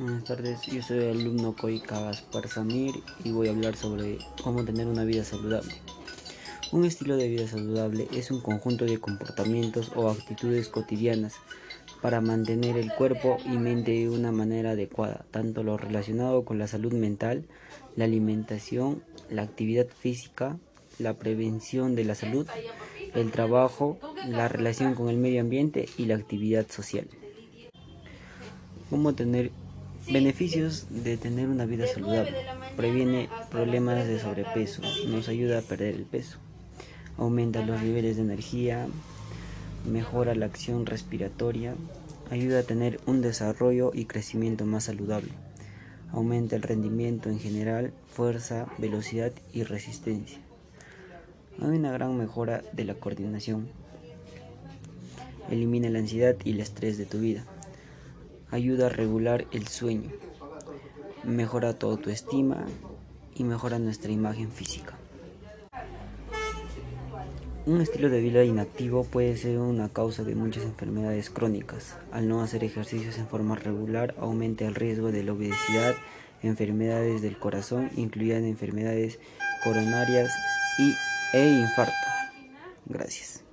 Buenas tardes, yo soy el alumno Koi Gaspar Samir y voy a hablar sobre cómo tener una vida saludable. Un estilo de vida saludable es un conjunto de comportamientos o actitudes cotidianas para mantener el cuerpo y mente de una manera adecuada, tanto lo relacionado con la salud mental, la alimentación, la actividad física, la prevención de la salud, el trabajo, la relación con el medio ambiente y la actividad social. ¿Cómo tener Beneficios de tener una vida saludable. Previene problemas de sobrepeso, nos ayuda a perder el peso, aumenta los niveles de energía, mejora la acción respiratoria, ayuda a tener un desarrollo y crecimiento más saludable, aumenta el rendimiento en general, fuerza, velocidad y resistencia. Hay una gran mejora de la coordinación. Elimina la ansiedad y el estrés de tu vida ayuda a regular el sueño, mejora tu autoestima y mejora nuestra imagen física. Un estilo de vida inactivo puede ser una causa de muchas enfermedades crónicas. Al no hacer ejercicios en forma regular, aumenta el riesgo de la obesidad, enfermedades del corazón, incluidas enfermedades coronarias y, e infarto. Gracias.